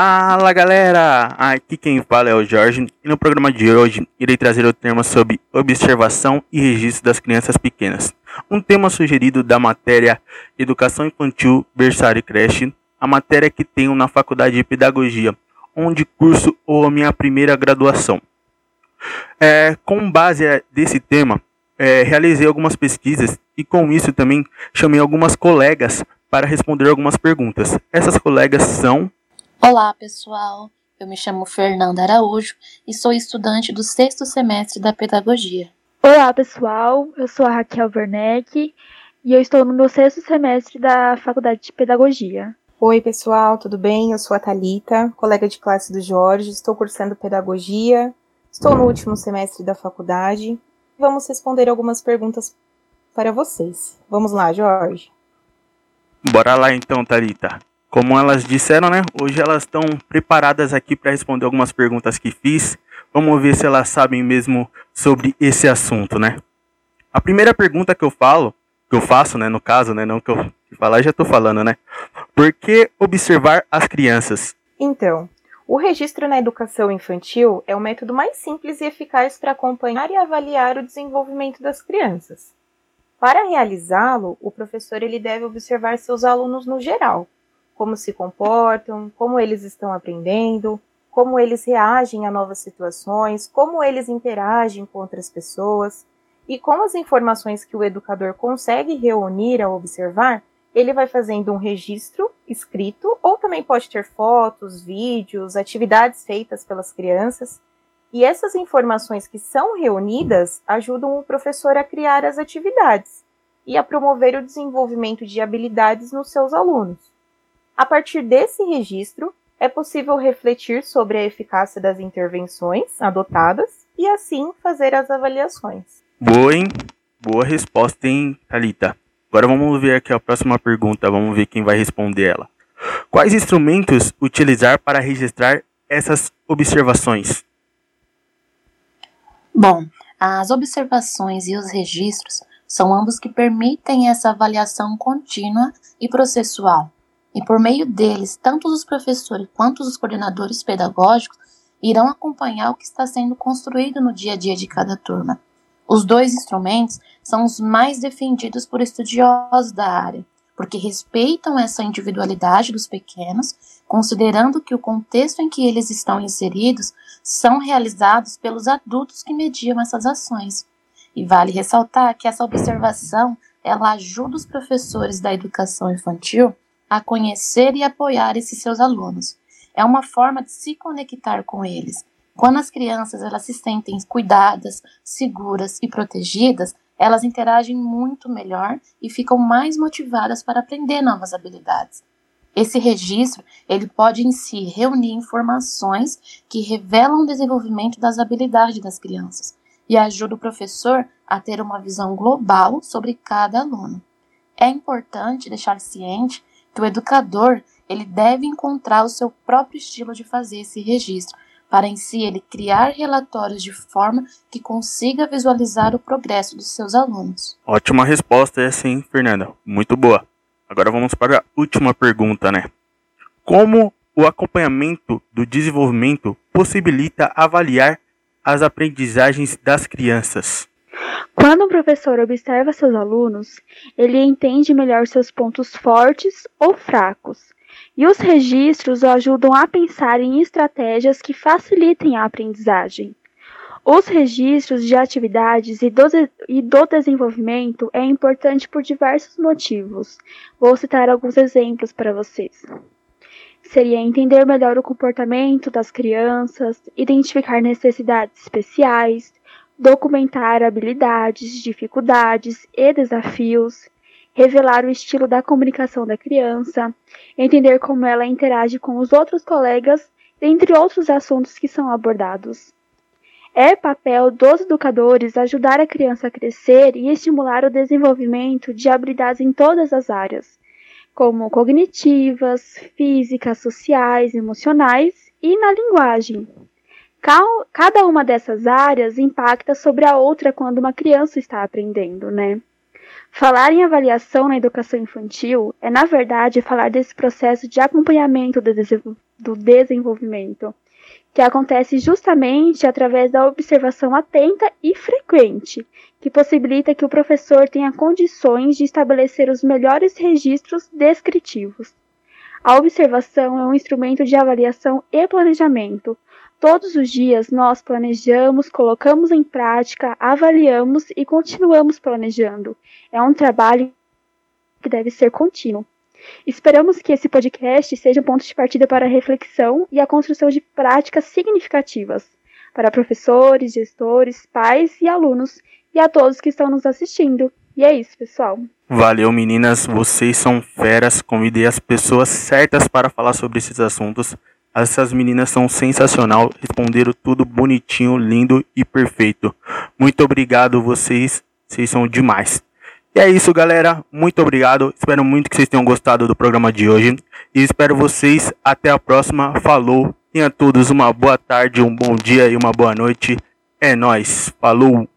Fala galera! Aqui quem fala é o Jorge e no programa de hoje irei trazer o tema sobre observação e registro das crianças pequenas. Um tema sugerido da matéria Educação Infantil, Berçário e Creche, a matéria que tenho na Faculdade de Pedagogia, onde curso ou a minha primeira graduação. É, com base desse tema, é, realizei algumas pesquisas e com isso também chamei algumas colegas para responder algumas perguntas. Essas colegas são Olá, pessoal. Eu me chamo Fernanda Araújo e sou estudante do sexto semestre da Pedagogia. Olá, pessoal. Eu sou a Raquel Werneck e eu estou no meu sexto semestre da Faculdade de Pedagogia. Oi, pessoal, tudo bem? Eu sou a Talita, colega de classe do Jorge, estou cursando Pedagogia, estou no último semestre da faculdade. Vamos responder algumas perguntas para vocês. Vamos lá, Jorge. Bora lá então, Talita. Como elas disseram, né? Hoje elas estão preparadas aqui para responder algumas perguntas que fiz. Vamos ver se elas sabem mesmo sobre esse assunto, né? A primeira pergunta que eu falo, que eu faço, né, no caso, né, não que eu falar, já estou falando, né? Por que observar as crianças? Então, o registro na educação infantil é o método mais simples e eficaz para acompanhar e avaliar o desenvolvimento das crianças. Para realizá-lo, o professor ele deve observar seus alunos no geral, como se comportam, como eles estão aprendendo, como eles reagem a novas situações, como eles interagem com outras pessoas. E com as informações que o educador consegue reunir ao observar, ele vai fazendo um registro escrito, ou também pode ter fotos, vídeos, atividades feitas pelas crianças. E essas informações que são reunidas ajudam o professor a criar as atividades e a promover o desenvolvimento de habilidades nos seus alunos. A partir desse registro, é possível refletir sobre a eficácia das intervenções adotadas e assim fazer as avaliações. Boa, hein? Boa resposta, hein, Thalita? Agora vamos ver aqui a próxima pergunta, vamos ver quem vai responder ela. Quais instrumentos utilizar para registrar essas observações? Bom, as observações e os registros são ambos que permitem essa avaliação contínua e processual e por meio deles, tanto os professores quanto os coordenadores pedagógicos irão acompanhar o que está sendo construído no dia a dia de cada turma. Os dois instrumentos são os mais defendidos por estudiosos da área, porque respeitam essa individualidade dos pequenos, considerando que o contexto em que eles estão inseridos são realizados pelos adultos que mediam essas ações. E vale ressaltar que essa observação ela ajuda os professores da educação infantil a conhecer e apoiar esses seus alunos. É uma forma de se conectar com eles. Quando as crianças elas se sentem cuidadas, seguras e protegidas, elas interagem muito melhor e ficam mais motivadas para aprender novas habilidades. Esse registro, ele pode em si reunir informações que revelam o desenvolvimento das habilidades das crianças e ajuda o professor a ter uma visão global sobre cada aluno. É importante deixar ciente que o educador ele deve encontrar o seu próprio estilo de fazer esse registro, para em si ele criar relatórios de forma que consiga visualizar o progresso dos seus alunos. Ótima resposta essa, hein, Fernanda? Muito boa. Agora vamos para a última pergunta, né? Como o acompanhamento do desenvolvimento possibilita avaliar as aprendizagens das crianças? Quando um professor observa seus alunos, ele entende melhor seus pontos fortes ou fracos, e os registros o ajudam a pensar em estratégias que facilitem a aprendizagem. Os registros de atividades e do, e do desenvolvimento é importante por diversos motivos. Vou citar alguns exemplos para vocês seria entender melhor o comportamento das crianças, identificar necessidades especiais, documentar habilidades, dificuldades e desafios, revelar o estilo da comunicação da criança, entender como ela interage com os outros colegas, dentre outros assuntos que são abordados. É papel dos educadores ajudar a criança a crescer e estimular o desenvolvimento de habilidades em todas as áreas, como cognitivas, físicas, sociais, emocionais e na linguagem. Cada uma dessas áreas impacta sobre a outra quando uma criança está aprendendo, né? Falar em avaliação na educação infantil é, na verdade, falar desse processo de acompanhamento do desenvolvimento, que acontece justamente através da observação atenta e frequente, que possibilita que o professor tenha condições de estabelecer os melhores registros descritivos. A observação é um instrumento de avaliação e planejamento. Todos os dias nós planejamos, colocamos em prática, avaliamos e continuamos planejando. É um trabalho que deve ser contínuo. Esperamos que esse podcast seja um ponto de partida para a reflexão e a construção de práticas significativas para professores, gestores, pais e alunos e a todos que estão nos assistindo. E é isso, pessoal. Valeu, meninas. Vocês são feras. Convidei as pessoas certas para falar sobre esses assuntos. Essas meninas são sensacional, responderam tudo bonitinho, lindo e perfeito. Muito obrigado, vocês. Vocês são demais. E é isso, galera. Muito obrigado. Espero muito que vocês tenham gostado do programa de hoje. E espero vocês até a próxima. Falou. Tenha todos uma boa tarde, um bom dia e uma boa noite. É nós. Falou.